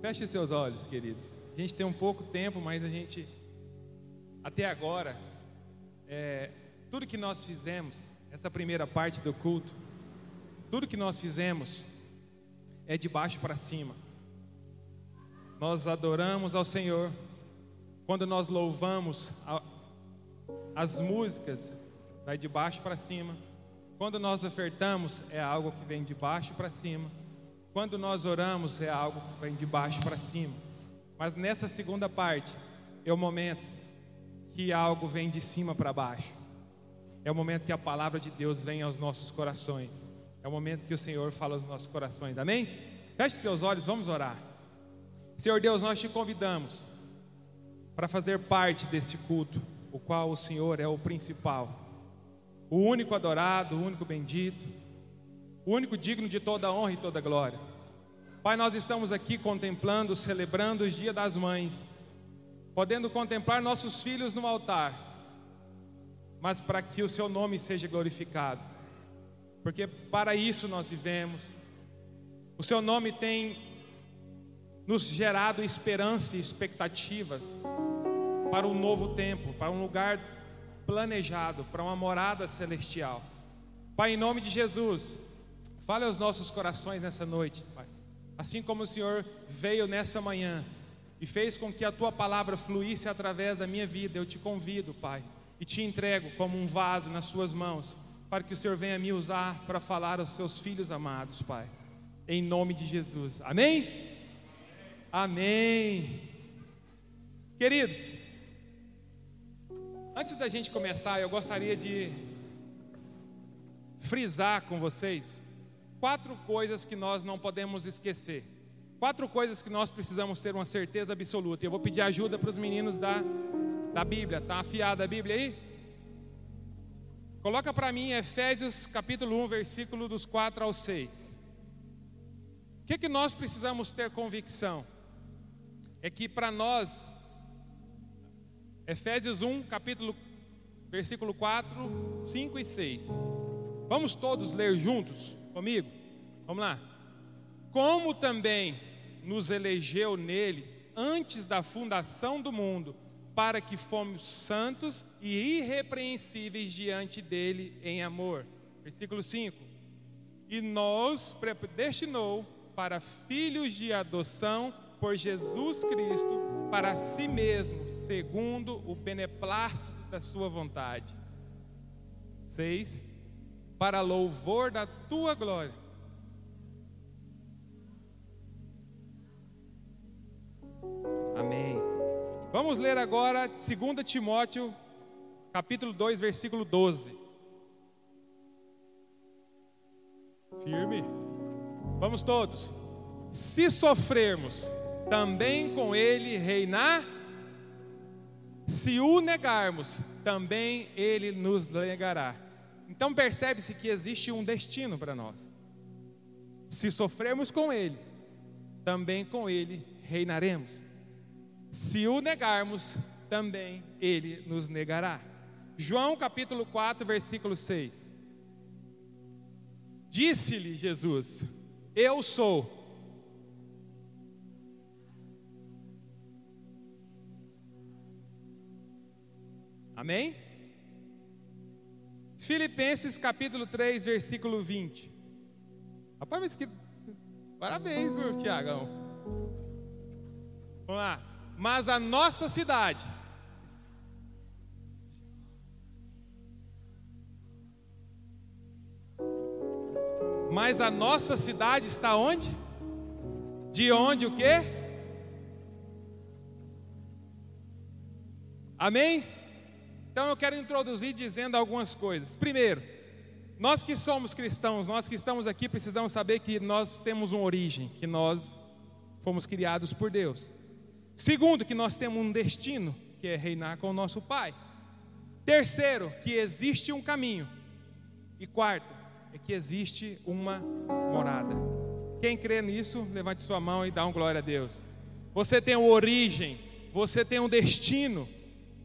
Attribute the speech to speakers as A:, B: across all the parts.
A: Feche seus olhos, queridos. A gente tem um pouco tempo, mas a gente, até agora, é, tudo que nós fizemos, essa primeira parte do culto, tudo que nós fizemos é de baixo para cima. Nós adoramos ao Senhor. Quando nós louvamos, a, as músicas vai de baixo para cima. Quando nós ofertamos, é algo que vem de baixo para cima. Quando nós oramos, é algo que vem de baixo para cima. Mas nessa segunda parte, é o momento que algo vem de cima para baixo. É o momento que a palavra de Deus vem aos nossos corações. É o momento que o Senhor fala aos nossos corações. Amém? Feche seus olhos, vamos orar. Senhor Deus, nós te convidamos para fazer parte desse culto, o qual o Senhor é o principal, o único adorado, o único bendito o único digno de toda honra e toda glória. Pai, nós estamos aqui contemplando, celebrando os Dia das Mães, podendo contemplar nossos filhos no altar, mas para que o Seu nome seja glorificado, porque para isso nós vivemos. O Seu nome tem nos gerado esperança e expectativas para um novo tempo, para um lugar planejado, para uma morada celestial. Pai, em nome de Jesus, Fale aos nossos corações nessa noite, Pai. Assim como o Senhor veio nessa manhã e fez com que a tua palavra fluísse através da minha vida, eu te convido, Pai, e te entrego como um vaso nas suas mãos, para que o Senhor venha me usar para falar aos seus filhos amados, Pai. Em nome de Jesus. Amém? Amém. Queridos, antes da gente começar, eu gostaria de frisar com vocês quatro coisas que nós não podemos esquecer. Quatro coisas que nós precisamos ter uma certeza absoluta. Eu vou pedir ajuda para os meninos da, da Bíblia. Está afiada a Bíblia aí? Coloca para mim Efésios capítulo 1, versículo dos 4 ao 6. O que, que nós precisamos ter convicção? É que para nós, Efésios 1, capítulo, versículo 4, 5 e 6. Vamos todos ler juntos? Comigo? Vamos lá. Como também nos elegeu nele antes da fundação do mundo, para que fomos santos e irrepreensíveis diante dele em amor. Versículo 5. E nos predestinou para filhos de adoção por Jesus Cristo para si mesmo, segundo o beneplácito da sua vontade. 6 para louvor da tua glória. Amém. Vamos ler agora 2 Timóteo, capítulo 2, versículo 12. Firme. Vamos todos. Se sofrermos, também com ele reinar. Se o negarmos, também ele nos negará. Então percebe-se que existe um destino para nós. Se sofrermos com Ele, também com Ele reinaremos. Se o negarmos, também Ele nos negará. João capítulo 4, versículo 6. Disse-lhe Jesus: Eu sou. Amém? Filipenses capítulo 3, versículo 20. Rapaz, mas que. Parabéns, viu, Tiagão? Vamos lá. Mas a nossa cidade. Mas a nossa cidade está onde? De onde o quê? Amém? Então eu quero introduzir dizendo algumas coisas. Primeiro, nós que somos cristãos, nós que estamos aqui, precisamos saber que nós temos uma origem, que nós fomos criados por Deus. Segundo, que nós temos um destino, que é reinar com o nosso Pai. Terceiro, que existe um caminho. E quarto, é que existe uma morada. Quem crê nisso, levante sua mão e dá um glória a Deus. Você tem uma origem, você tem um destino,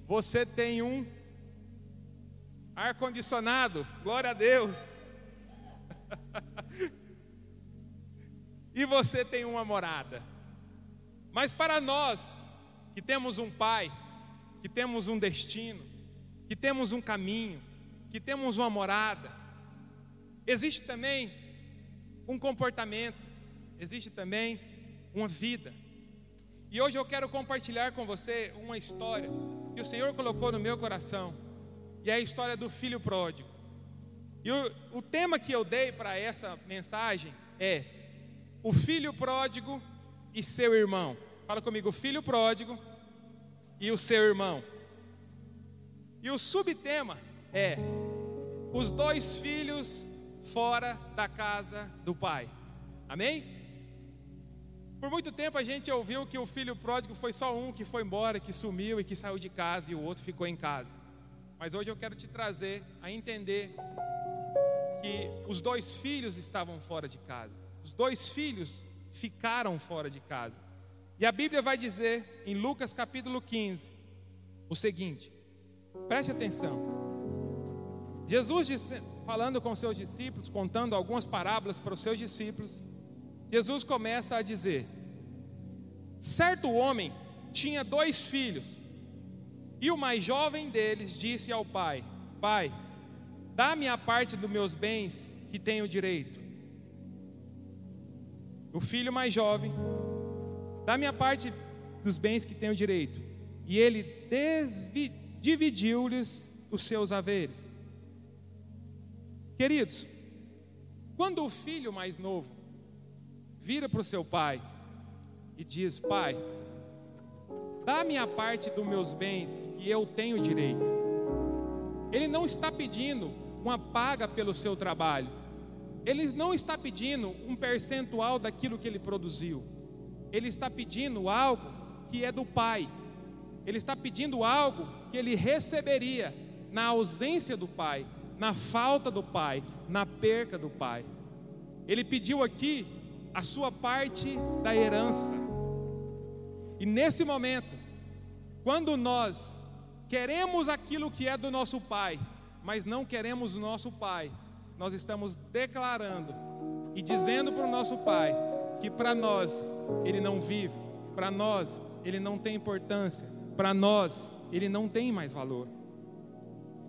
A: você tem um ar-condicionado, glória a Deus. e você tem uma morada. Mas para nós que temos um pai, que temos um destino, que temos um caminho, que temos uma morada, existe também um comportamento, existe também uma vida. E hoje eu quero compartilhar com você uma história que o Senhor colocou no meu coração, e é a história do filho pródigo. E o, o tema que eu dei para essa mensagem é o filho pródigo e seu irmão. Fala comigo, o filho pródigo e o seu irmão. E o subtema é os dois filhos fora da casa do pai. Amém? Por muito tempo a gente ouviu que o filho pródigo foi só um que foi embora, que sumiu e que saiu de casa e o outro ficou em casa. Mas hoje eu quero te trazer a entender que os dois filhos estavam fora de casa. Os dois filhos ficaram fora de casa. E a Bíblia vai dizer em Lucas capítulo 15 o seguinte: preste atenção. Jesus disse, falando com seus discípulos, contando algumas parábolas para os seus discípulos, Jesus começa a dizer: Certo homem tinha dois filhos, e o mais jovem deles disse ao pai: Pai, dá-me a parte dos meus bens que tenho direito. O filho mais jovem, dá-me a parte dos bens que tenho direito. E ele dividiu-lhes os seus haveres. Queridos, quando o filho mais novo vira para o seu pai e diz: Pai, dá-me a parte dos meus bens que eu tenho direito. Ele não está pedindo uma paga pelo seu trabalho. Ele não está pedindo um percentual daquilo que ele produziu. Ele está pedindo algo que é do pai. Ele está pedindo algo que ele receberia na ausência do pai, na falta do pai, na perca do pai. Ele pediu aqui a sua parte da herança. E nesse momento, quando nós queremos aquilo que é do nosso pai, mas não queremos o nosso pai, nós estamos declarando e dizendo para o nosso pai que para nós ele não vive, para nós ele não tem importância, para nós ele não tem mais valor.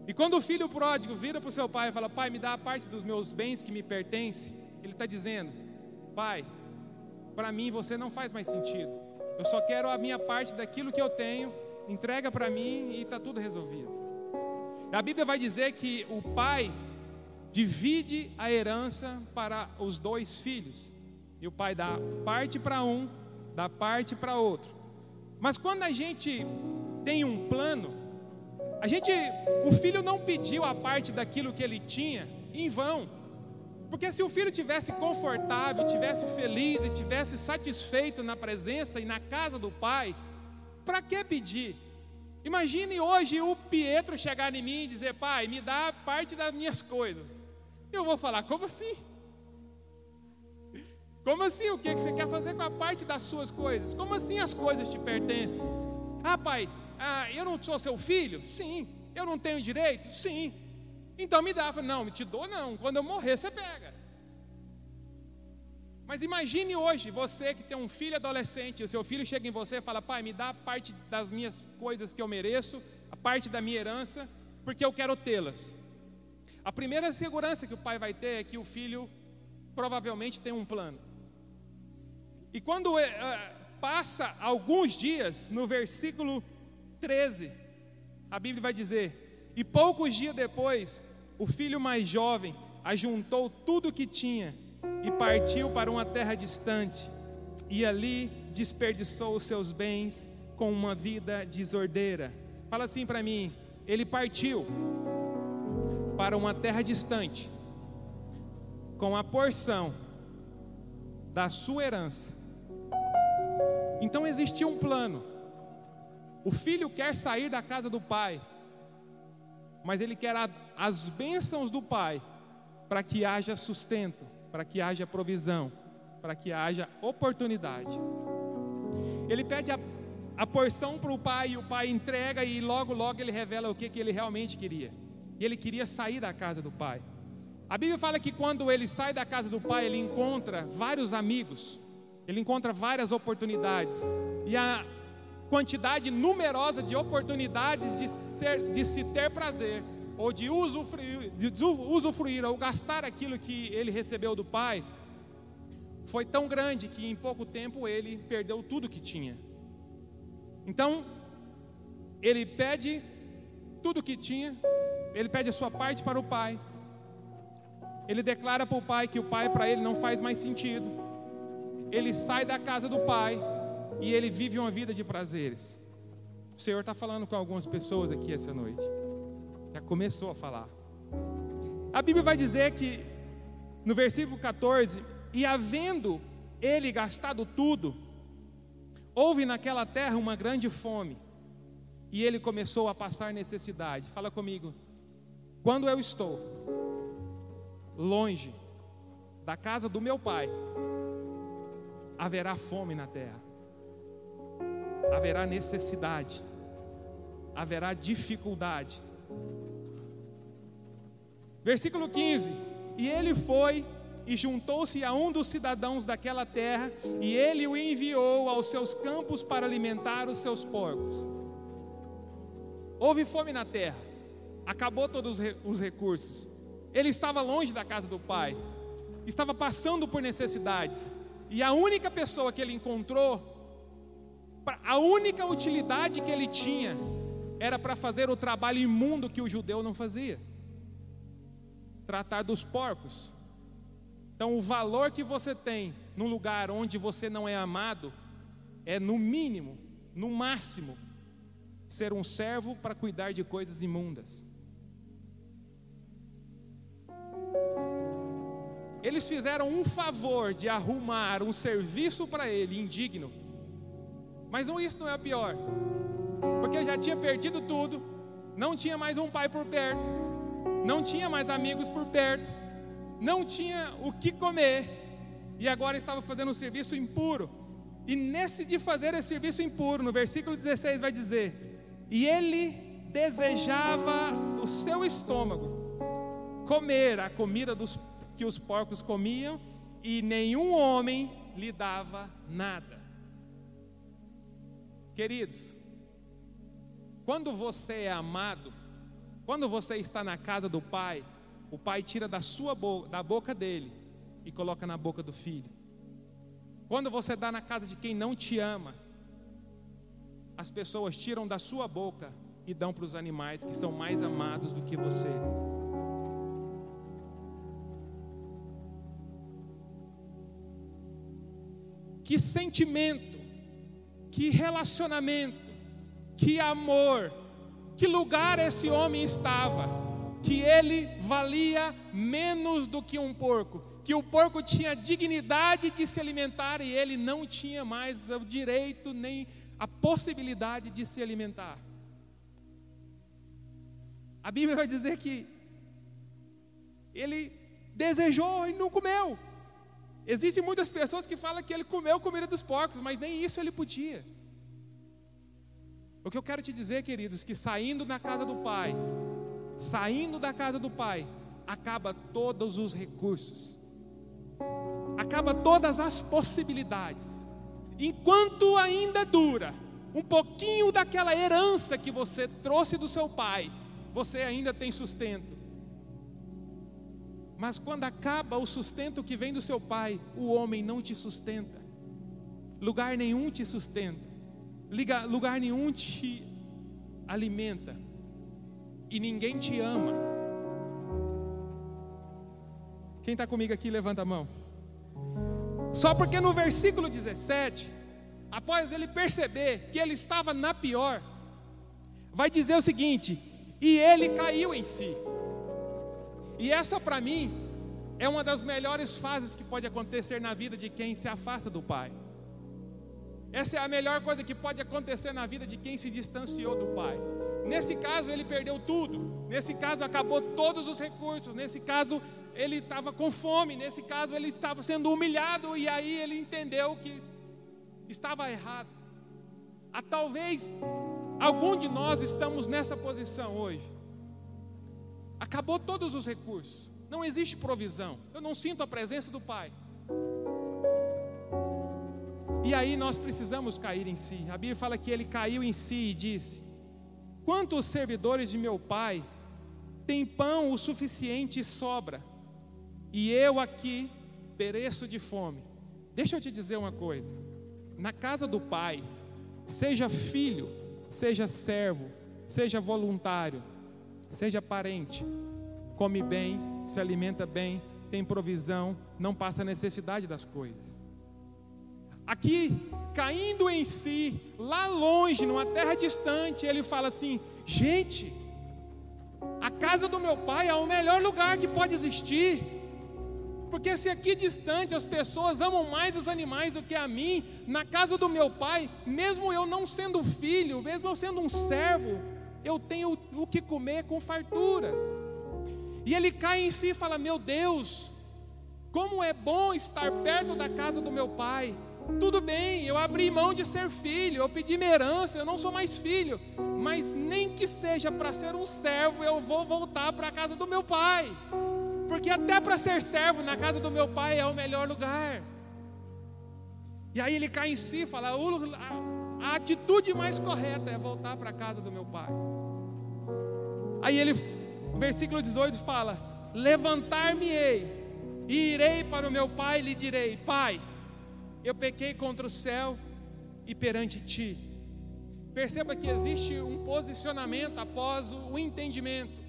A: E quando o filho pródigo vira para o seu pai e fala: Pai, me dá a parte dos meus bens que me pertence, ele está dizendo: Pai, para mim você não faz mais sentido. Eu só quero a minha parte daquilo que eu tenho, entrega para mim e está tudo resolvido. A Bíblia vai dizer que o pai divide a herança para os dois filhos. E o pai dá parte para um, dá parte para outro. Mas quando a gente tem um plano, a gente, o filho não pediu a parte daquilo que ele tinha em vão. Porque se o filho tivesse confortável, tivesse feliz e tivesse satisfeito na presença e na casa do pai, para que pedir? Imagine hoje o Pietro chegar em mim e dizer: Pai, me dá parte das minhas coisas. Eu vou falar: Como assim? Como assim? O que você quer fazer com a parte das suas coisas? Como assim as coisas te pertencem? Ah, pai, ah, eu não sou seu filho? Sim. Eu não tenho direito? Sim. Então me dá. Eu falei, não, te dou não. Quando eu morrer, você pega. Mas imagine hoje você que tem um filho adolescente, o seu filho chega em você e fala: Pai, me dá a parte das minhas coisas que eu mereço, a parte da minha herança, porque eu quero tê-las. A primeira segurança que o pai vai ter é que o filho provavelmente tem um plano. E quando é, passa alguns dias, no versículo 13, a Bíblia vai dizer: E poucos dias depois, o filho mais jovem ajuntou tudo o que tinha e partiu para uma terra distante, e ali desperdiçou os seus bens com uma vida desordeira. Fala assim para mim: ele partiu para uma terra distante, com a porção da sua herança. Então existia um plano. O filho quer sair da casa do pai, mas ele quer as bênçãos do pai para que haja sustento, para que haja provisão, para que haja oportunidade. Ele pede a, a porção para o pai, e o pai entrega, e logo, logo ele revela o que, que ele realmente queria. E ele queria sair da casa do pai. A Bíblia fala que quando ele sai da casa do pai, ele encontra vários amigos. Ele encontra várias oportunidades. E a quantidade numerosa de oportunidades de, ser, de se ter prazer, ou de usufruir, de usufruir, ou gastar aquilo que ele recebeu do Pai, foi tão grande que em pouco tempo ele perdeu tudo que tinha. Então, ele pede tudo que tinha, ele pede a sua parte para o pai. Ele declara para o pai que o pai para ele não faz mais sentido. Ele sai da casa do pai e ele vive uma vida de prazeres. O Senhor está falando com algumas pessoas aqui essa noite. Já começou a falar. A Bíblia vai dizer que no versículo 14: E havendo ele gastado tudo, houve naquela terra uma grande fome e ele começou a passar necessidade. Fala comigo. Quando eu estou longe da casa do meu pai, haverá fome na terra, haverá necessidade, haverá dificuldade. Versículo 15: E ele foi e juntou-se a um dos cidadãos daquela terra, e ele o enviou aos seus campos para alimentar os seus porcos. Houve fome na terra, acabou todos os recursos. Ele estava longe da casa do pai, estava passando por necessidades, e a única pessoa que ele encontrou, a única utilidade que ele tinha, era para fazer o trabalho imundo que o judeu não fazia tratar dos porcos. Então, o valor que você tem num lugar onde você não é amado é, no mínimo, no máximo, ser um servo para cuidar de coisas imundas. Eles fizeram um favor de arrumar um serviço para ele indigno. Mas isso não é pior. Porque já tinha perdido tudo, não tinha mais um pai por perto, não tinha mais amigos por perto, não tinha o que comer, e agora estava fazendo um serviço impuro. E nesse de fazer esse serviço impuro, no versículo 16 vai dizer: e ele desejava o seu estômago comer a comida dos, que os porcos comiam, e nenhum homem lhe dava nada. Queridos, quando você é amado, quando você está na casa do pai, o pai tira da sua boca, da boca dele e coloca na boca do filho. Quando você está na casa de quem não te ama, as pessoas tiram da sua boca e dão para os animais que são mais amados do que você. Que sentimento, que relacionamento, que amor, que lugar esse homem estava, que ele valia menos do que um porco, que o porco tinha dignidade de se alimentar e ele não tinha mais o direito nem a possibilidade de se alimentar. A Bíblia vai dizer que ele desejou e não comeu. Existem muitas pessoas que falam que ele comeu comida dos porcos, mas nem isso ele podia. O que eu quero te dizer, queridos, que saindo da casa do Pai, saindo da casa do Pai, acaba todos os recursos, acaba todas as possibilidades enquanto ainda dura um pouquinho daquela herança que você trouxe do seu pai, você ainda tem sustento. Mas quando acaba o sustento que vem do seu pai, o homem não te sustenta, lugar nenhum te sustenta, lugar nenhum te alimenta, e ninguém te ama. Quem está comigo aqui, levanta a mão. Só porque no versículo 17, após ele perceber que ele estava na pior, vai dizer o seguinte: e ele caiu em si. E essa para mim é uma das melhores fases que pode acontecer na vida de quem se afasta do Pai. Essa é a melhor coisa que pode acontecer na vida de quem se distanciou do Pai. Nesse caso, ele perdeu tudo. Nesse caso, acabou todos os recursos. Nesse caso, ele estava com fome, nesse caso ele estava sendo humilhado e aí ele entendeu que estava errado. Ah, talvez algum de nós estamos nessa posição hoje. Acabou todos os recursos, não existe provisão. Eu não sinto a presença do Pai. E aí nós precisamos cair em si. A Bíblia fala que ele caiu em si e disse: Quantos servidores de meu pai têm pão o suficiente e sobra, e eu aqui pereço de fome? Deixa eu te dizer uma coisa: na casa do pai, seja filho, seja servo, seja voluntário, seja parente, come bem, se alimenta bem, tem provisão, não passa necessidade das coisas. Aqui, caindo em si, lá longe, numa terra distante, ele fala assim: gente, a casa do meu pai é o melhor lugar que pode existir. Porque se aqui distante as pessoas amam mais os animais do que a mim, na casa do meu pai, mesmo eu não sendo filho, mesmo eu sendo um servo, eu tenho o que comer com fartura. E ele cai em si e fala: Meu Deus, como é bom estar perto da casa do meu pai. Tudo bem, eu abri mão de ser filho, eu pedi minha herança, eu não sou mais filho, mas nem que seja para ser um servo, eu vou voltar para a casa do meu pai, porque até para ser servo na casa do meu pai é o melhor lugar. E aí ele cai em si e fala: a, atitude mais correta é voltar para a casa do meu pai. Aí ele, versículo 18 fala: Levantar-me-ei e irei para o meu pai e lhe direi: Pai, eu pequei contra o céu e perante ti. Perceba que existe um posicionamento após o entendimento.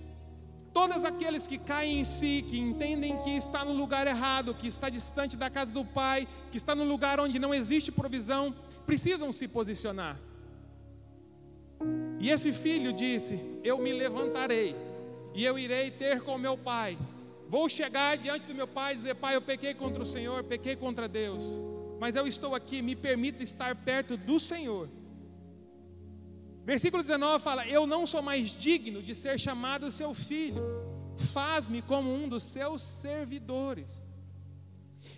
A: Todos aqueles que caem em si, que entendem que está no lugar errado, que está distante da casa do Pai, que está no lugar onde não existe provisão, precisam se posicionar. E esse filho disse: Eu me levantarei e eu irei ter com meu pai. Vou chegar diante do meu pai e dizer: Pai, eu pequei contra o Senhor, pequei contra Deus mas eu estou aqui, me permita estar perto do Senhor. Versículo 19 fala: Eu não sou mais digno de ser chamado seu filho, faz-me como um dos seus servidores.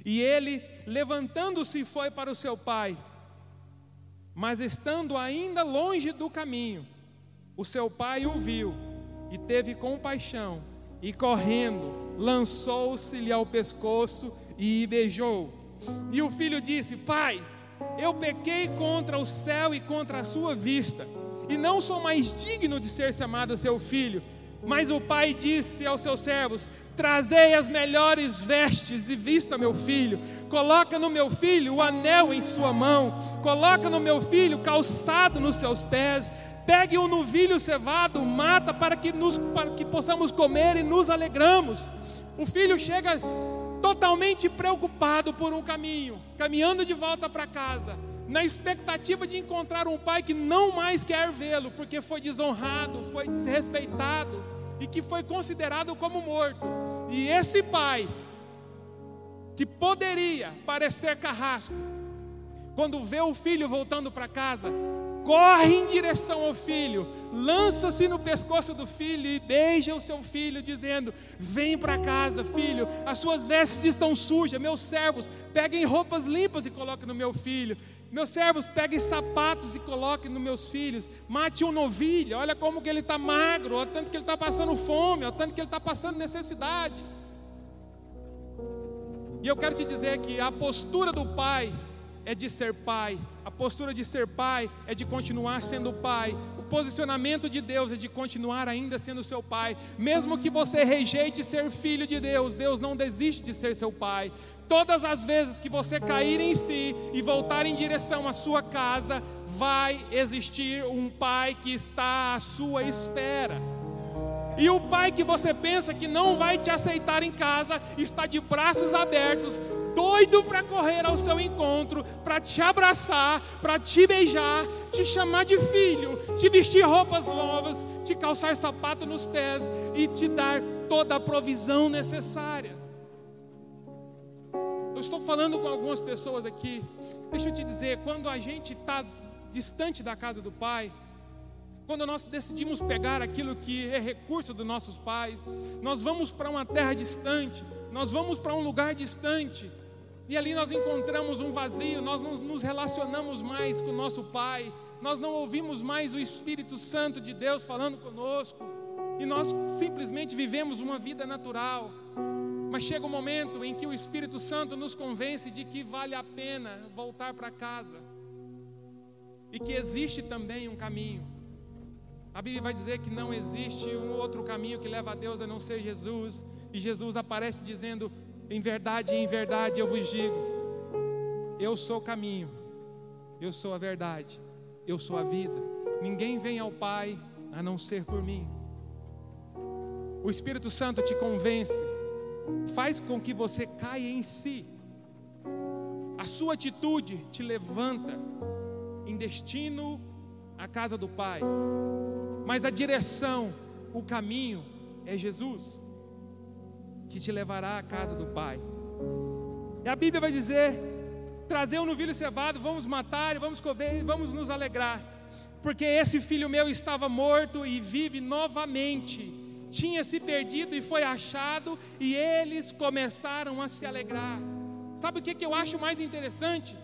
A: E ele, levantando-se, foi para o seu pai, mas estando ainda longe do caminho, o seu pai o viu e teve compaixão, e correndo, lançou-se-lhe ao pescoço e beijou. E o filho disse: Pai, eu pequei contra o céu e contra a sua vista, e não sou mais digno de ser chamado seu filho. Mas o pai disse aos seus servos: Trazei as melhores vestes e vista meu filho. Coloca no meu filho o anel em sua mão. Coloca no meu filho calçado nos seus pés. Pegue um novilho cevado, mata para que, nos, para que possamos comer e nos alegramos. O filho chega totalmente preocupado por um caminho, caminhando de volta para casa, na expectativa de encontrar um pai que não mais quer vê-lo, porque foi desonrado, foi desrespeitado e que foi considerado como morto. E esse pai, que poderia parecer carrasco, quando vê o filho voltando para casa, corre em direção ao filho, lança-se no pescoço do filho e beija o seu filho, dizendo: Vem para casa, filho, as suas vestes estão sujas, meus servos, peguem roupas limpas e coloquem no meu filho. Meus servos, peguem sapatos e coloquem nos meus filhos. Mate um novilho, olha como que ele está magro, olha tanto que ele está passando fome, olha tanto que ele está passando necessidade. E eu quero te dizer que a postura do pai é de ser pai, a postura de ser pai é de continuar sendo pai, o posicionamento de Deus é de continuar ainda sendo seu pai, mesmo que você rejeite ser filho de Deus, Deus não desiste de ser seu pai. Todas as vezes que você cair em si e voltar em direção à sua casa, vai existir um pai que está à sua espera. E o pai que você pensa que não vai te aceitar em casa está de braços abertos, doido para correr ao seu encontro, para te abraçar, para te beijar, te chamar de filho, te vestir roupas novas, te calçar sapato nos pés e te dar toda a provisão necessária. Eu estou falando com algumas pessoas aqui. Deixa eu te dizer, quando a gente está distante da casa do Pai, quando nós decidimos pegar aquilo que é recurso dos nossos pais, nós vamos para uma terra distante, nós vamos para um lugar distante, e ali nós encontramos um vazio, nós não nos relacionamos mais com o nosso Pai, nós não ouvimos mais o Espírito Santo de Deus falando conosco, e nós simplesmente vivemos uma vida natural. Mas chega um momento em que o Espírito Santo nos convence de que vale a pena voltar para casa e que existe também um caminho. A Bíblia vai dizer que não existe um outro caminho que leva a Deus a não ser Jesus, e Jesus aparece dizendo: Em verdade, em verdade eu vos digo, eu sou o caminho, eu sou a verdade, eu sou a vida. Ninguém vem ao Pai a não ser por mim. O Espírito Santo te convence, faz com que você caia em si. A sua atitude te levanta em destino à casa do Pai. Mas a direção, o caminho é Jesus, que te levará à casa do Pai. E a Bíblia vai dizer: trazer um novilho cevado, vamos matar, vamos comer, vamos nos alegrar, porque esse filho meu estava morto e vive novamente, tinha se perdido e foi achado, e eles começaram a se alegrar. Sabe o que, que eu acho mais interessante?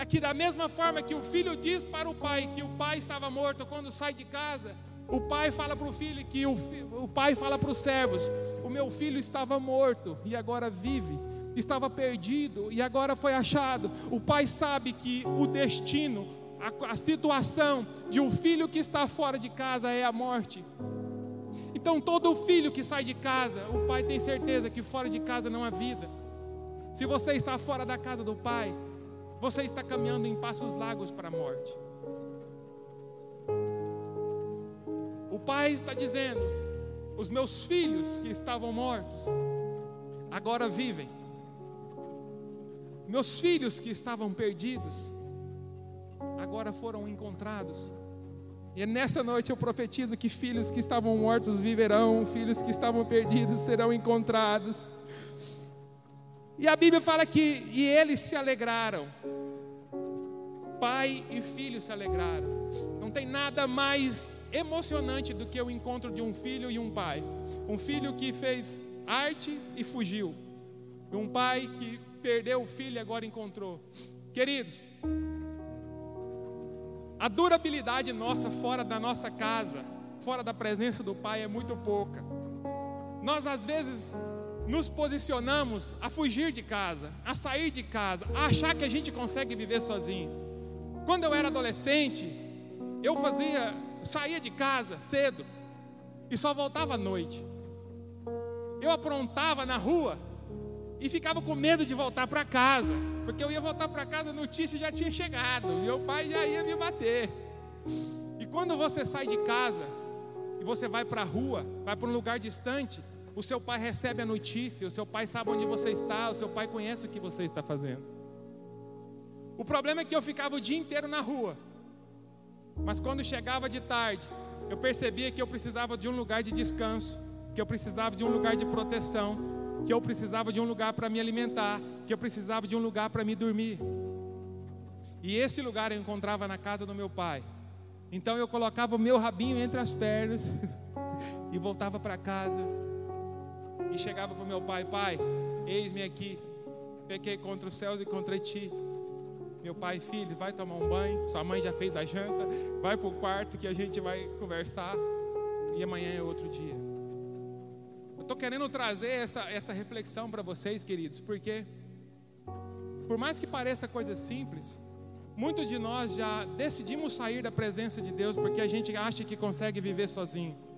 A: é que da mesma forma que o filho diz para o pai que o pai estava morto quando sai de casa, o pai fala para o filho que o, o pai fala para os servos: O meu filho estava morto e agora vive, estava perdido e agora foi achado. O pai sabe que o destino, a, a situação de um filho que está fora de casa é a morte. Então, todo filho que sai de casa, o pai tem certeza que fora de casa não há vida. Se você está fora da casa do pai, você está caminhando em passos largos para a morte. O pai está dizendo: os meus filhos que estavam mortos, agora vivem. Meus filhos que estavam perdidos, agora foram encontrados. E nessa noite eu profetizo que filhos que estavam mortos viverão, filhos que estavam perdidos serão encontrados. E a Bíblia fala que e eles se alegraram. Pai e filho se alegraram. Não tem nada mais emocionante do que o encontro de um filho e um pai. Um filho que fez arte e fugiu. E um pai que perdeu o filho e agora encontrou. Queridos, a durabilidade nossa fora da nossa casa, fora da presença do pai é muito pouca. Nós às vezes nos posicionamos a fugir de casa, a sair de casa, a achar que a gente consegue viver sozinho. Quando eu era adolescente, eu fazia, saía de casa cedo e só voltava à noite. Eu aprontava na rua e ficava com medo de voltar para casa, porque eu ia voltar para casa, a notícia já tinha chegado, meu pai já ia me bater. E quando você sai de casa e você vai para a rua, vai para um lugar distante, o seu pai recebe a notícia, o seu pai sabe onde você está, o seu pai conhece o que você está fazendo. O problema é que eu ficava o dia inteiro na rua, mas quando chegava de tarde, eu percebia que eu precisava de um lugar de descanso, que eu precisava de um lugar de proteção, que eu precisava de um lugar para me alimentar, que eu precisava de um lugar para me dormir. E esse lugar eu encontrava na casa do meu pai. Então eu colocava o meu rabinho entre as pernas e voltava para casa e chegava para o meu pai: Pai, eis-me aqui, pequei contra os céus e contra ti. Meu pai, filho, vai tomar um banho. Sua mãe já fez a janta. Vai para o quarto que a gente vai conversar. E amanhã é outro dia. Eu estou querendo trazer essa, essa reflexão para vocês, queridos, porque, por mais que pareça coisa simples, muitos de nós já decidimos sair da presença de Deus porque a gente acha que consegue viver sozinho.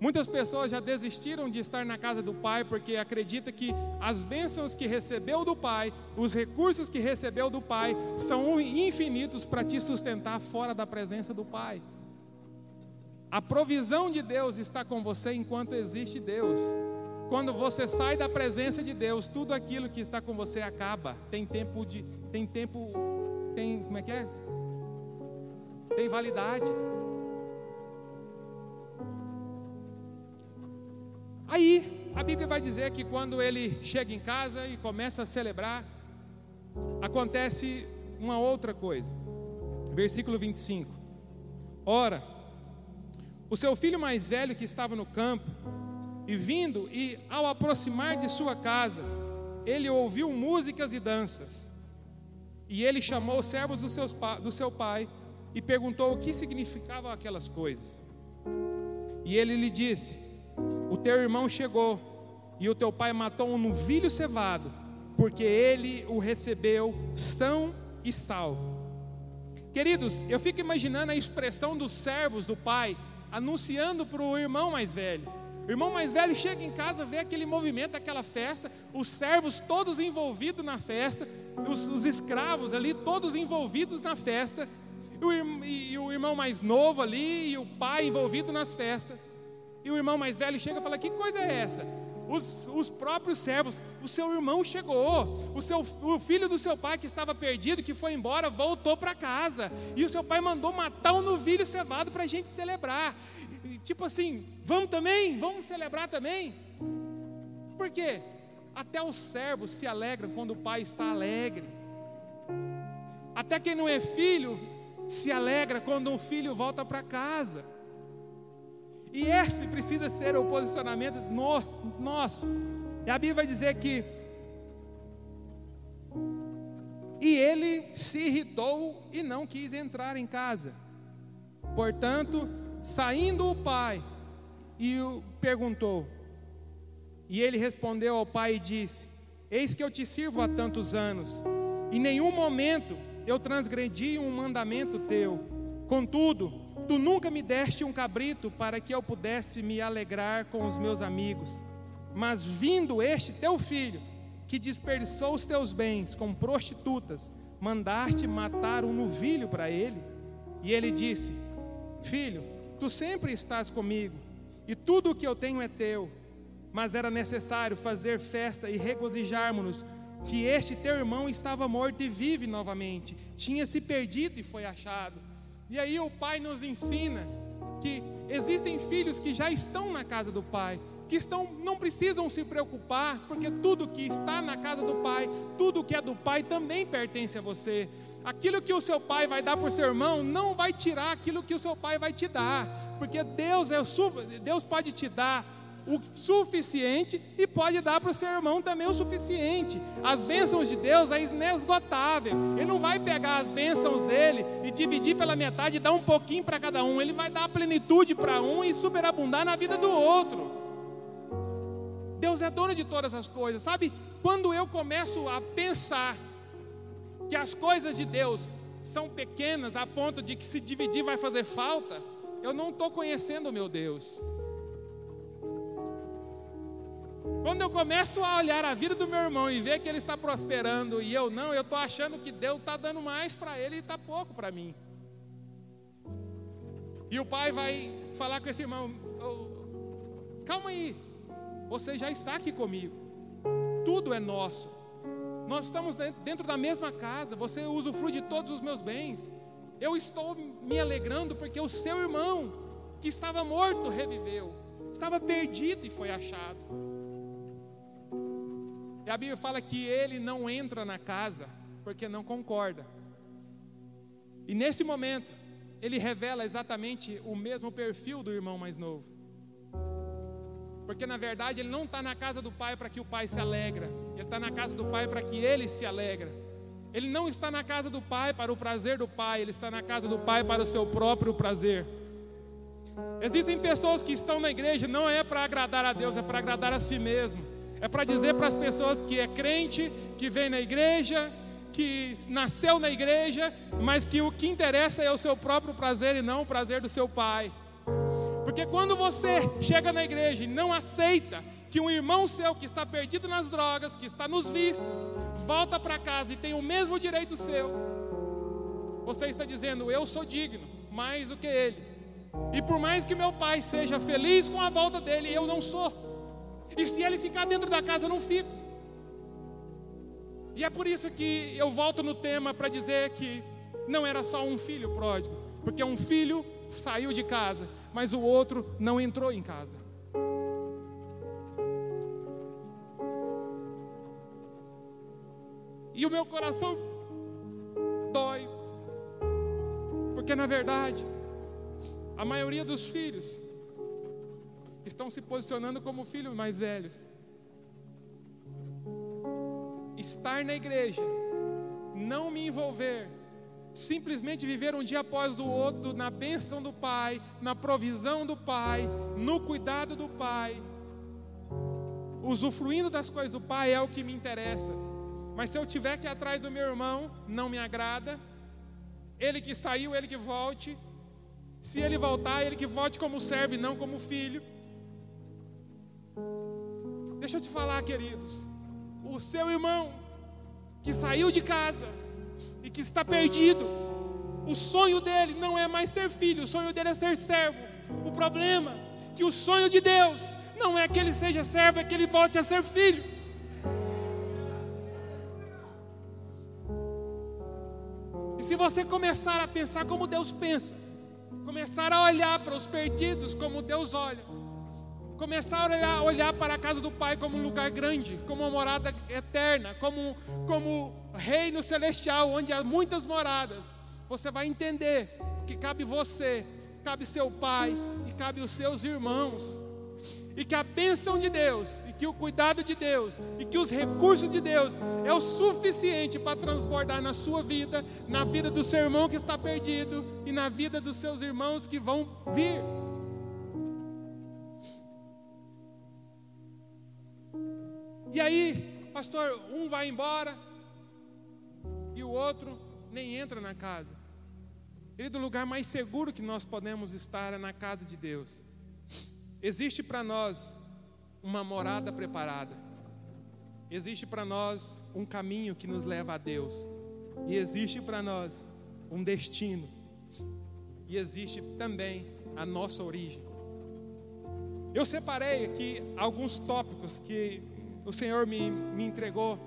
A: Muitas pessoas já desistiram de estar na casa do Pai porque acredita que as bênçãos que recebeu do Pai, os recursos que recebeu do Pai, são infinitos para te sustentar fora da presença do Pai. A provisão de Deus está com você enquanto existe Deus. Quando você sai da presença de Deus, tudo aquilo que está com você acaba. Tem tempo de, tem tempo, tem como é que é? Tem validade. Aí a Bíblia vai dizer que quando ele chega em casa e começa a celebrar, acontece uma outra coisa. Versículo 25. Ora, o seu filho mais velho que estava no campo, e vindo, e ao aproximar de sua casa, ele ouviu músicas e danças. E ele chamou os servos do, seus, do seu pai e perguntou o que significavam aquelas coisas. E ele lhe disse: o teu irmão chegou e o teu pai matou um novilho cevado, porque ele o recebeu são e salvo. Queridos, eu fico imaginando a expressão dos servos do pai anunciando para o irmão mais velho. O irmão mais velho chega em casa, vê aquele movimento, aquela festa, os servos todos envolvidos na festa, os, os escravos ali todos envolvidos na festa, e o, e o irmão mais novo ali, e o pai envolvido nas festas. E o irmão mais velho chega e fala: Que coisa é essa? Os, os, próprios servos, o seu irmão chegou, o, seu, o filho do seu pai que estava perdido, que foi embora, voltou para casa, e o seu pai mandou matar um novilho cevado para a gente celebrar. E, tipo assim, vamos também? Vamos celebrar também? Por quê? Até os servos se alegram quando o pai está alegre. Até quem não é filho se alegra quando um filho volta para casa. E esse precisa ser o posicionamento no, nosso. E a Bíblia vai dizer que. E ele se irritou e não quis entrar em casa. Portanto, saindo o pai, e o perguntou. E ele respondeu ao pai e disse: Eis que eu te sirvo há tantos anos, em nenhum momento eu transgredi um mandamento teu. Contudo, tu nunca me deste um cabrito para que eu pudesse me alegrar com os meus amigos. Mas vindo este teu filho, que dispersou os teus bens com prostitutas, mandaste matar um novilho para ele? E ele disse: Filho, tu sempre estás comigo, e tudo o que eu tenho é teu. Mas era necessário fazer festa e regozijarmos-nos que este teu irmão estava morto e vive novamente, tinha se perdido e foi achado. E aí o pai nos ensina que existem filhos que já estão na casa do pai, que estão, não precisam se preocupar, porque tudo que está na casa do pai, tudo que é do pai também pertence a você. Aquilo que o seu pai vai dar para o seu irmão não vai tirar aquilo que o seu pai vai te dar, porque Deus é Deus pode te dar o suficiente e pode dar para o seu irmão também o suficiente. As bênçãos de Deus é inesgotável. Ele não vai pegar as bênçãos dele e dividir pela metade e dar um pouquinho para cada um. Ele vai dar plenitude para um e superabundar na vida do outro. Deus é dono de todas as coisas, sabe? Quando eu começo a pensar que as coisas de Deus são pequenas a ponto de que se dividir vai fazer falta, eu não estou conhecendo o meu Deus. Quando eu começo a olhar a vida do meu irmão e ver que ele está prosperando e eu não, eu estou achando que Deus está dando mais para ele e está pouco para mim. E o pai vai falar com esse irmão: calma aí, você já está aqui comigo, tudo é nosso. Nós estamos dentro da mesma casa, você usufrui de todos os meus bens. Eu estou me alegrando porque o seu irmão, que estava morto, reviveu, estava perdido e foi achado. E a Bíblia fala que ele não entra na casa porque não concorda. E nesse momento, ele revela exatamente o mesmo perfil do irmão mais novo. Porque na verdade ele não está na casa do pai para que o pai se alegra, ele está na casa do pai para que ele se alegra. Ele não está na casa do pai para o prazer do pai, ele está na casa do pai para o seu próprio prazer. Existem pessoas que estão na igreja não é para agradar a Deus, é para agradar a si mesmo. É para dizer para as pessoas que é crente, que vem na igreja, que nasceu na igreja, mas que o que interessa é o seu próprio prazer e não o prazer do seu pai. Porque quando você chega na igreja e não aceita que um irmão seu que está perdido nas drogas, que está nos vícios, volta para casa e tem o mesmo direito seu, você está dizendo: Eu sou digno, mais do que ele. E por mais que meu pai seja feliz com a volta dele, eu não sou. E se ele ficar dentro da casa, eu não fico. E é por isso que eu volto no tema para dizer que não era só um filho pródigo, porque um filho saiu de casa, mas o outro não entrou em casa. E o meu coração dói, porque na verdade, a maioria dos filhos estão se posicionando como filhos mais velhos. Estar na igreja, não me envolver, simplesmente viver um dia após o outro na bênção do Pai, na provisão do Pai, no cuidado do Pai. usufruindo das coisas do Pai é o que me interessa. Mas se eu tiver que ir atrás do meu irmão, não me agrada. Ele que saiu, ele que volte. Se ele voltar, ele que volte como servo e não como filho. Deixa eu te falar, queridos. O seu irmão que saiu de casa e que está perdido, o sonho dele não é mais ser filho, o sonho dele é ser servo. O problema é que o sonho de Deus não é que ele seja servo, é que ele volte a ser filho. E se você começar a pensar como Deus pensa, começar a olhar para os perdidos como Deus olha, começar a olhar, para a casa do Pai como um lugar grande, como uma morada eterna, como, como reino celestial, onde há muitas moradas, você vai entender que cabe você, cabe seu pai e cabe os seus irmãos e que a bênção de Deus, e que o cuidado de Deus, e que os recursos de Deus é o suficiente para transbordar na sua vida, na vida do seu irmão que está perdido e na vida dos seus irmãos que vão vir. E aí, pastor, um vai embora e o outro nem entra na casa. Querido, o lugar mais seguro que nós podemos estar é na casa de Deus. Existe para nós uma morada preparada. Existe para nós um caminho que nos leva a Deus. E existe para nós um destino. E existe também a nossa origem. Eu separei aqui alguns tópicos que o Senhor me, me entregou.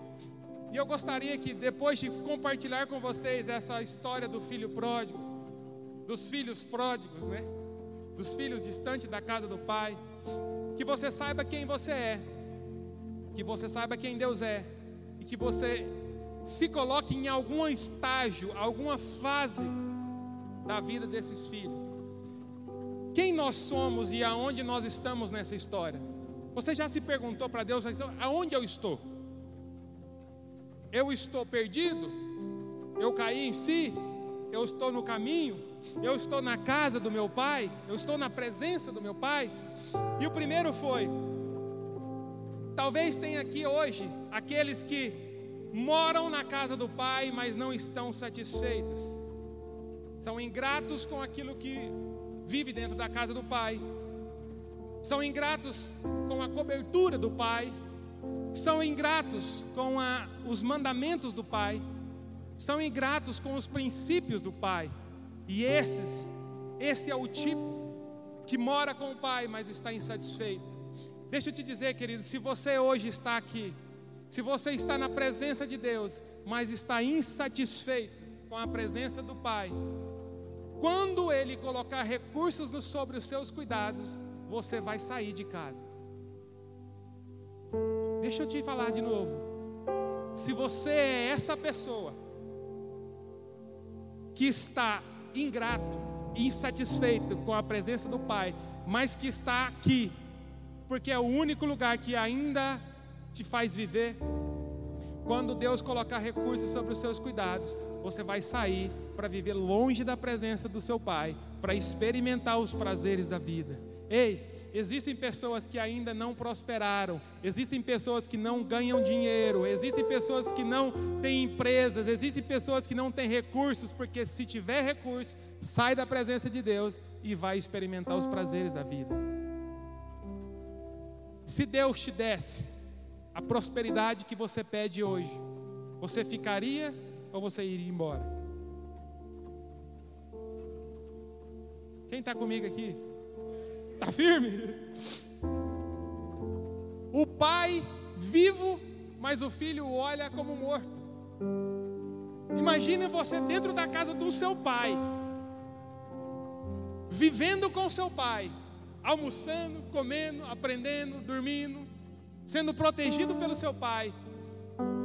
A: E eu gostaria que, depois de compartilhar com vocês essa história do filho pródigo, dos filhos pródigos, né? dos filhos distantes da casa do Pai, que você saiba quem você é, que você saiba quem Deus é, e que você se coloque em algum estágio, alguma fase da vida desses filhos. Quem nós somos e aonde nós estamos nessa história? Você já se perguntou para Deus, aonde eu estou? Eu estou perdido? Eu caí em si? Eu estou no caminho? eu estou na casa do meu pai, eu estou na presença do meu pai. E o primeiro foi: talvez tenha aqui hoje aqueles que moram na casa do pai, mas não estão satisfeitos, são ingratos com aquilo que vive dentro da casa do pai, são ingratos com a cobertura do pai, são ingratos com a, os mandamentos do pai, são ingratos com os princípios do pai. E esses, esse é o tipo que mora com o Pai, mas está insatisfeito. Deixa eu te dizer, querido, se você hoje está aqui, se você está na presença de Deus, mas está insatisfeito com a presença do Pai, quando Ele colocar recursos sobre os seus cuidados, você vai sair de casa. Deixa eu te falar de novo. Se você é essa pessoa que está ingrato, insatisfeito com a presença do Pai, mas que está aqui, porque é o único lugar que ainda te faz viver. Quando Deus colocar recursos sobre os seus cuidados, você vai sair para viver longe da presença do seu Pai, para experimentar os prazeres da vida. Ei, Existem pessoas que ainda não prosperaram, existem pessoas que não ganham dinheiro, existem pessoas que não têm empresas, existem pessoas que não têm recursos, porque se tiver recurso, sai da presença de Deus e vai experimentar os prazeres da vida. Se Deus te desse a prosperidade que você pede hoje, você ficaria ou você iria embora? Quem está comigo aqui? Está firme? O pai vivo, mas o filho olha como morto. Imagine você dentro da casa do seu pai, vivendo com seu pai, almoçando, comendo, aprendendo, dormindo, sendo protegido pelo seu pai.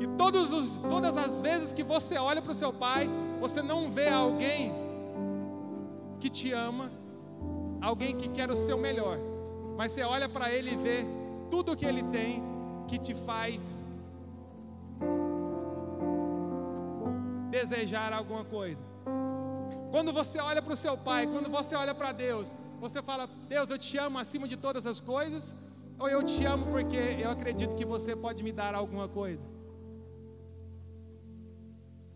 A: E todos os, todas as vezes que você olha para o seu pai, você não vê alguém que te ama, alguém que quer o seu melhor, mas você olha para ele e vê tudo o que ele tem que te faz desejar alguma coisa. Quando você olha para o seu pai, quando você olha para Deus, você fala: Deus, eu te amo acima de todas as coisas, Ou eu te amo porque eu acredito que você pode me dar alguma coisa?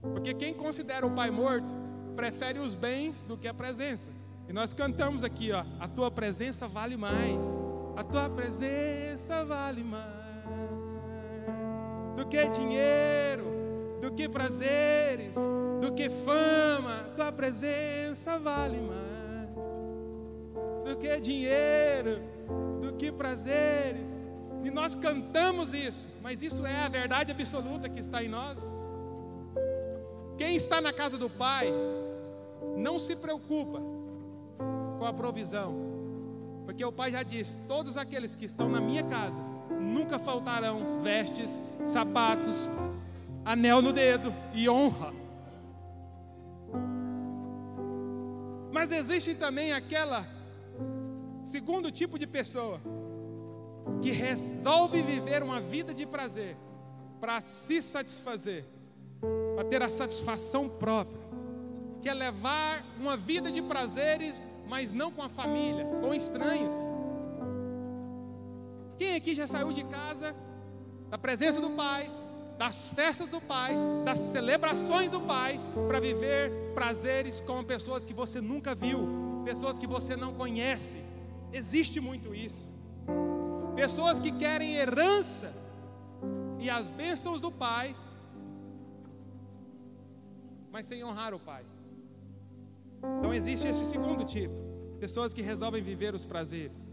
A: Porque quem considera o pai morto prefere os bens do que a presença. E nós cantamos aqui, ó, a tua presença vale mais. A tua presença vale mais do que dinheiro, do que prazeres, do que fama. Tua presença vale mais do que dinheiro, do que prazeres. E nós cantamos isso, mas isso é a verdade absoluta que está em nós. Quem está na casa do Pai não se preocupa com a provisão, porque o Pai já disse: todos aqueles que estão na minha casa nunca faltarão vestes, sapatos, anel no dedo e honra. Mas existe também aquela segundo tipo de pessoa que resolve viver uma vida de prazer para se satisfazer para ter a satisfação própria, que é levar uma vida de prazeres, mas não com a família, com estranhos. Quem aqui já saiu de casa, da presença do Pai, das festas do Pai, das celebrações do Pai, para viver prazeres com pessoas que você nunca viu, pessoas que você não conhece? Existe muito isso. Pessoas que querem herança e as bênçãos do Pai, mas sem honrar o pai. Então existe esse segundo tipo, pessoas que resolvem viver os prazeres.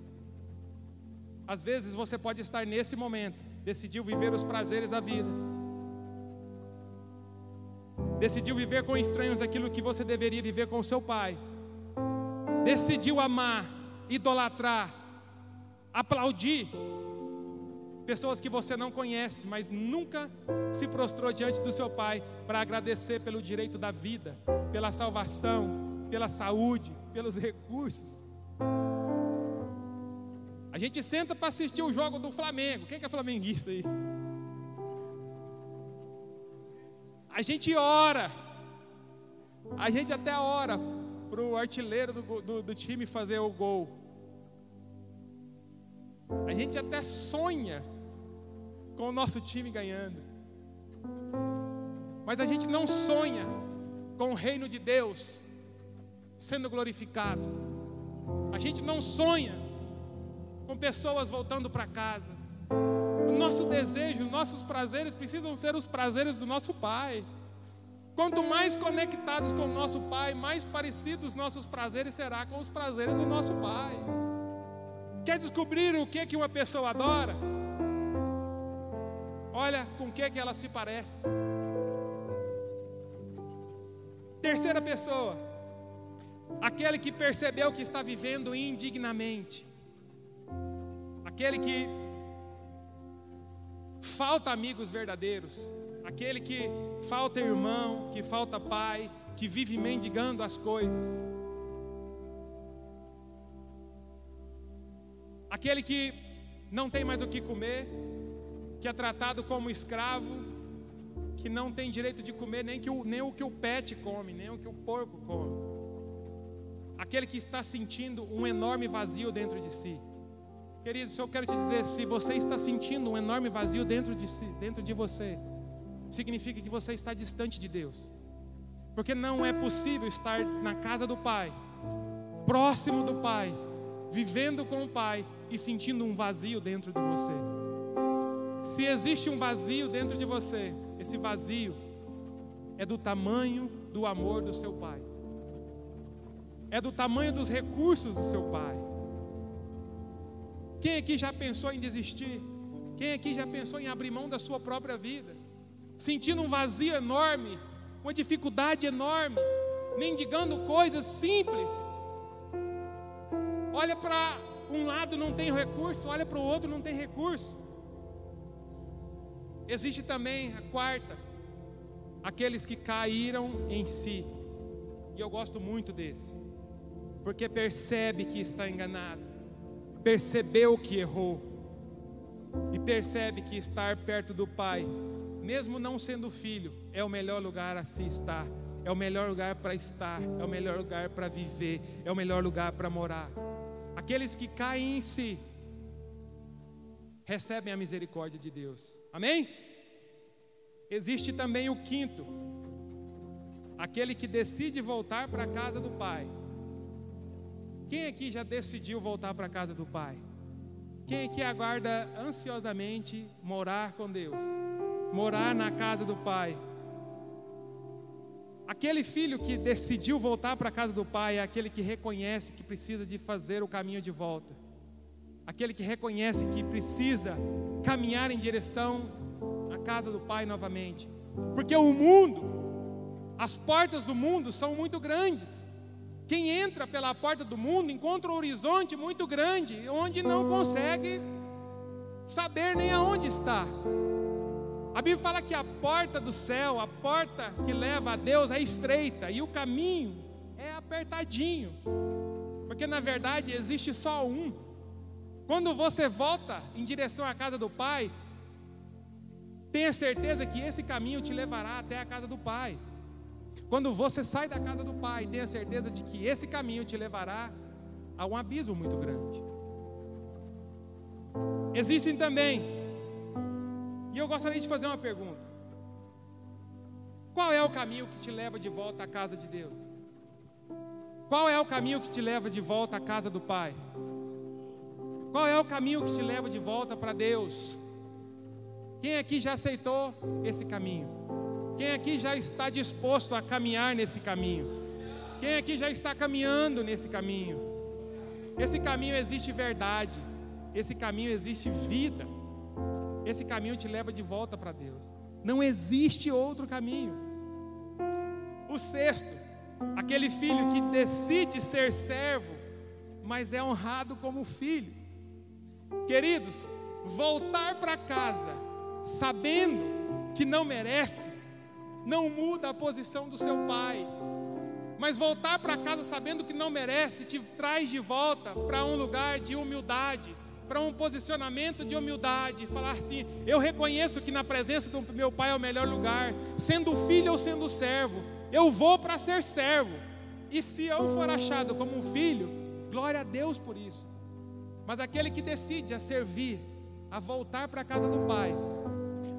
A: Às vezes você pode estar nesse momento, decidiu viver os prazeres da vida. Decidiu viver com estranhos aquilo que você deveria viver com seu pai. Decidiu amar, idolatrar, aplaudir pessoas que você não conhece, mas nunca se prostrou diante do seu Pai para agradecer pelo direito da vida, pela salvação, pela saúde, pelos recursos. A gente senta para assistir o jogo do Flamengo. Quem é, é flamenguista aí? A gente ora. A gente até ora para o artilheiro do, do, do time fazer o gol. A gente até sonha com o nosso time ganhando. Mas a gente não sonha com o reino de Deus sendo glorificado. A gente não sonha com pessoas voltando para casa. O nosso desejo, nossos prazeres precisam ser os prazeres do nosso Pai. Quanto mais conectados com o nosso Pai, mais parecidos nossos prazeres será com os prazeres do nosso Pai. Quer descobrir o que que uma pessoa adora? Olha com que que ela se parece. Terceira pessoa, aquele que percebeu que está vivendo indignamente, aquele que falta amigos verdadeiros, aquele que falta irmão, que falta pai, que vive mendigando as coisas, aquele que não tem mais o que comer, que é tratado como escravo, que não tem direito de comer nem, que o, nem o que o pet come, nem o que o porco come. Aquele que está sentindo um enorme vazio dentro de si. Queridos, eu quero te dizer, se você está sentindo um enorme vazio dentro de si, dentro de você, significa que você está distante de Deus. Porque não é possível estar na casa do Pai, próximo do Pai, vivendo com o Pai e sentindo um vazio dentro de você. Se existe um vazio dentro de você, esse vazio é do tamanho do amor do seu pai, é do tamanho dos recursos do seu pai. Quem aqui já pensou em desistir? Quem aqui já pensou em abrir mão da sua própria vida? Sentindo um vazio enorme, uma dificuldade enorme, mendigando coisas simples. Olha para um lado não tem recurso, olha para o outro não tem recurso. Existe também a quarta, aqueles que caíram em si. E eu gosto muito desse, porque percebe que está enganado, percebeu que errou, e percebe que estar perto do Pai, mesmo não sendo filho, é o melhor lugar a se estar, é o melhor lugar para estar, é o melhor lugar para viver, é o melhor lugar para morar. Aqueles que caem em si, recebem a misericórdia de Deus. Amém? Existe também o quinto, aquele que decide voltar para a casa do Pai. Quem aqui já decidiu voltar para a casa do Pai? Quem aqui aguarda ansiosamente morar com Deus? Morar na casa do Pai? Aquele filho que decidiu voltar para a casa do pai é aquele que reconhece que precisa de fazer o caminho de volta. Aquele que reconhece que precisa caminhar em direção à casa do pai novamente. Porque o mundo, as portas do mundo são muito grandes. Quem entra pela porta do mundo encontra um horizonte muito grande, onde não consegue saber nem aonde está. A Bíblia fala que a porta do céu, a porta que leva a Deus é estreita e o caminho é apertadinho. Porque na verdade existe só um. Quando você volta em direção à casa do Pai, tenha certeza que esse caminho te levará até a casa do Pai. Quando você sai da casa do Pai, tenha certeza de que esse caminho te levará a um abismo muito grande. Existem também e eu gostaria de fazer uma pergunta: Qual é o caminho que te leva de volta à casa de Deus? Qual é o caminho que te leva de volta à casa do Pai? Qual é o caminho que te leva de volta para Deus? Quem aqui já aceitou esse caminho? Quem aqui já está disposto a caminhar nesse caminho? Quem aqui já está caminhando nesse caminho? Esse caminho existe verdade, esse caminho existe vida. Esse caminho te leva de volta para Deus. Não existe outro caminho. O sexto, aquele filho que decide ser servo, mas é honrado como filho. Queridos, voltar para casa sabendo que não merece, não muda a posição do seu pai. Mas voltar para casa sabendo que não merece, te traz de volta para um lugar de humildade, para um posicionamento de humildade, falar assim: eu reconheço que na presença do meu pai é o melhor lugar, sendo filho ou sendo servo, eu vou para ser servo. E se eu for achado como um filho, glória a Deus por isso. Mas aquele que decide a servir, a voltar para a casa do pai,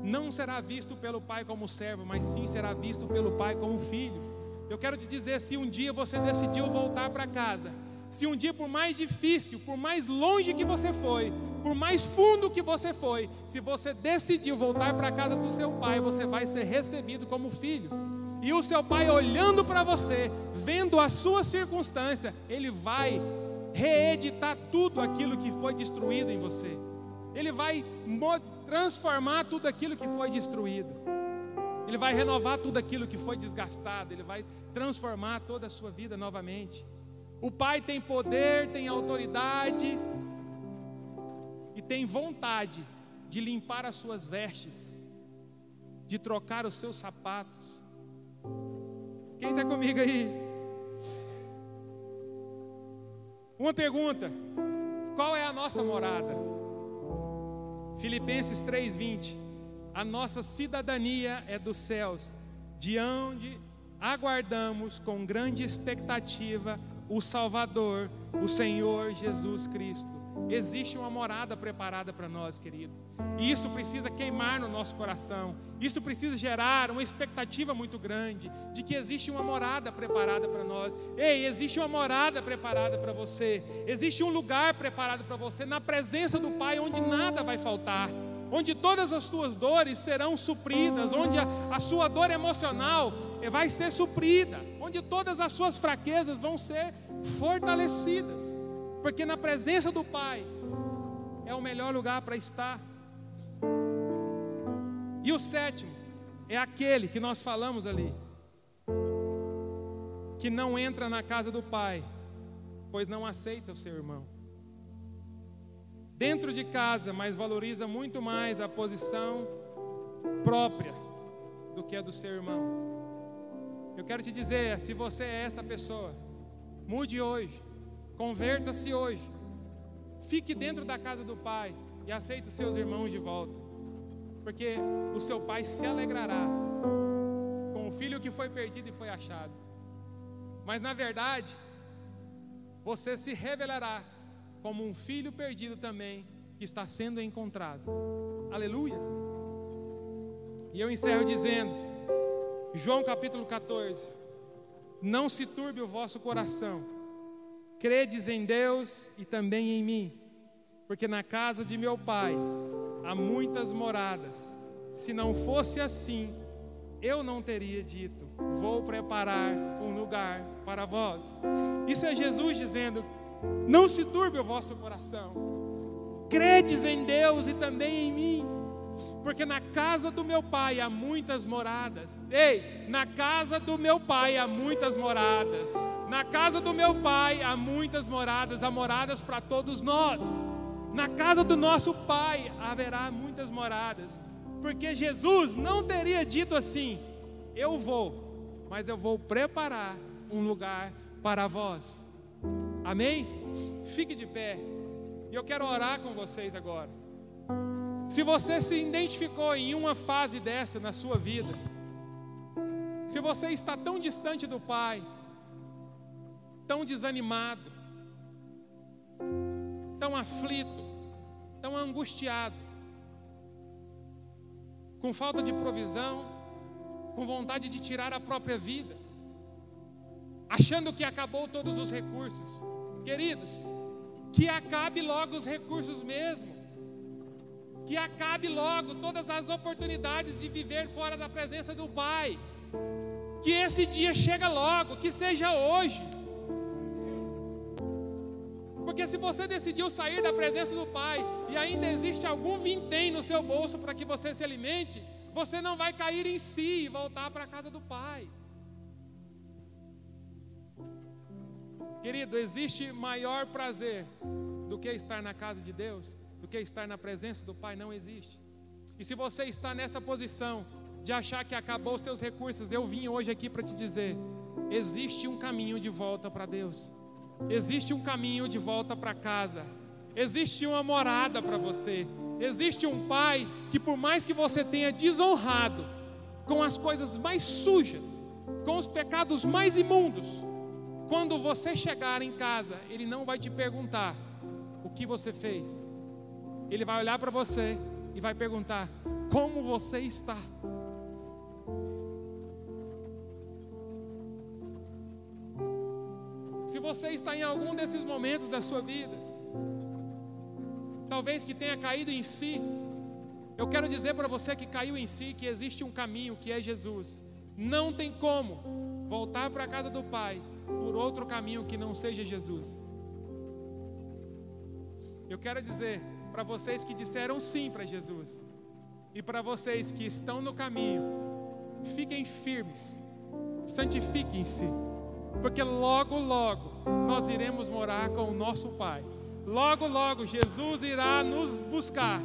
A: não será visto pelo pai como servo, mas sim será visto pelo pai como filho. Eu quero te dizer: se um dia você decidiu voltar para casa, se um dia, por mais difícil, por mais longe que você foi, por mais fundo que você foi, se você decidiu voltar para a casa do seu pai, você vai ser recebido como filho. E o seu pai olhando para você, vendo a sua circunstância, ele vai reeditar tudo aquilo que foi destruído em você. Ele vai transformar tudo aquilo que foi destruído. Ele vai renovar tudo aquilo que foi desgastado. Ele vai transformar toda a sua vida novamente. O Pai tem poder, tem autoridade e tem vontade de limpar as suas vestes, de trocar os seus sapatos. Quem está comigo aí? Uma pergunta: qual é a nossa morada? Filipenses 3:20. A nossa cidadania é dos céus, de onde aguardamos com grande expectativa o Salvador, o Senhor Jesus Cristo. Existe uma morada preparada para nós, queridos. E isso precisa queimar no nosso coração. Isso precisa gerar uma expectativa muito grande de que existe uma morada preparada para nós. Ei, existe uma morada preparada para você. Existe um lugar preparado para você na presença do Pai onde nada vai faltar onde todas as tuas dores serão supridas, onde a, a, sua dor emocional vai ser suprida, onde todas as suas fraquezas vão ser fortalecidas, porque na presença do Pai é o melhor lugar para estar. E o sétimo é aquele que nós falamos ali, que não entra na casa do Pai, pois não aceita o seu irmão dentro de casa, mas valoriza muito mais a posição própria do que a do seu irmão. Eu quero te dizer, se você é essa pessoa, mude hoje, converta-se hoje, fique dentro da casa do Pai e aceite os seus irmãos de volta, porque o seu Pai se alegrará com o filho que foi perdido e foi achado. Mas na verdade, você se revelará como um filho perdido também, que está sendo encontrado. Aleluia. E eu encerro dizendo, João capítulo 14: Não se turbe o vosso coração, credes em Deus e também em mim, porque na casa de meu pai há muitas moradas. Se não fosse assim, eu não teria dito: Vou preparar um lugar para vós. Isso é Jesus dizendo: Não se turbe o vosso coração, credes em Deus e também em mim, porque na casa do meu pai há muitas moradas. Ei, na casa do meu pai há muitas moradas. Na casa do meu pai há muitas moradas, há moradas para todos nós. Na casa do nosso pai haverá muitas moradas porque Jesus não teria dito assim: Eu vou, mas eu vou preparar um lugar para vós. Amém? Fique de pé. E eu quero orar com vocês agora. Se você se identificou em uma fase dessa na sua vida, se você está tão distante do Pai, tão desanimado, tão aflito, tão angustiado, com falta de provisão, com vontade de tirar a própria vida, achando que acabou todos os recursos. Queridos, que acabe logo os recursos mesmo. Que acabe logo todas as oportunidades de viver fora da presença do Pai. Que esse dia chegue logo, que seja hoje. Porque se você decidiu sair da presença do Pai e ainda existe algum vintém no seu bolso para que você se alimente, você não vai cair em si e voltar para a casa do Pai. Querido, existe maior prazer do que estar na casa de Deus, do que estar na presença do Pai? Não existe. E se você está nessa posição de achar que acabou os teus recursos, eu vim hoje aqui para te dizer: existe um caminho de volta para Deus. Existe um caminho de volta para casa. Existe uma morada para você. Existe um pai que, por mais que você tenha desonrado com as coisas mais sujas, com os pecados mais imundos, quando você chegar em casa, ele não vai te perguntar o que você fez. Ele vai olhar para você e vai perguntar: como você está? Você está em algum desses momentos da sua vida, talvez que tenha caído em si, eu quero dizer para você que caiu em si que existe um caminho que é Jesus. Não tem como voltar para a casa do Pai por outro caminho que não seja Jesus. Eu quero dizer para vocês que disseram sim para Jesus e para vocês que estão no caminho, fiquem firmes, santifiquem-se porque logo, logo nós iremos morar com o nosso Pai. Logo, logo Jesus irá nos buscar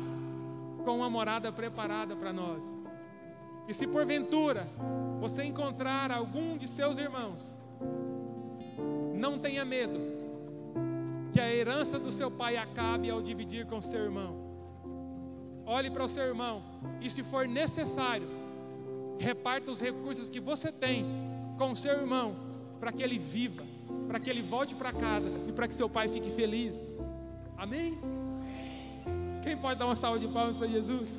A: com uma morada preparada para nós. E se porventura você encontrar algum de seus irmãos, não tenha medo que a herança do seu pai acabe ao dividir com seu irmão. Olhe para o seu irmão e, se for necessário, reparta os recursos que você tem com seu irmão para que ele viva, para que ele volte para casa e para que seu pai fique feliz. Amém? Quem pode dar uma salva de palmas para Jesus?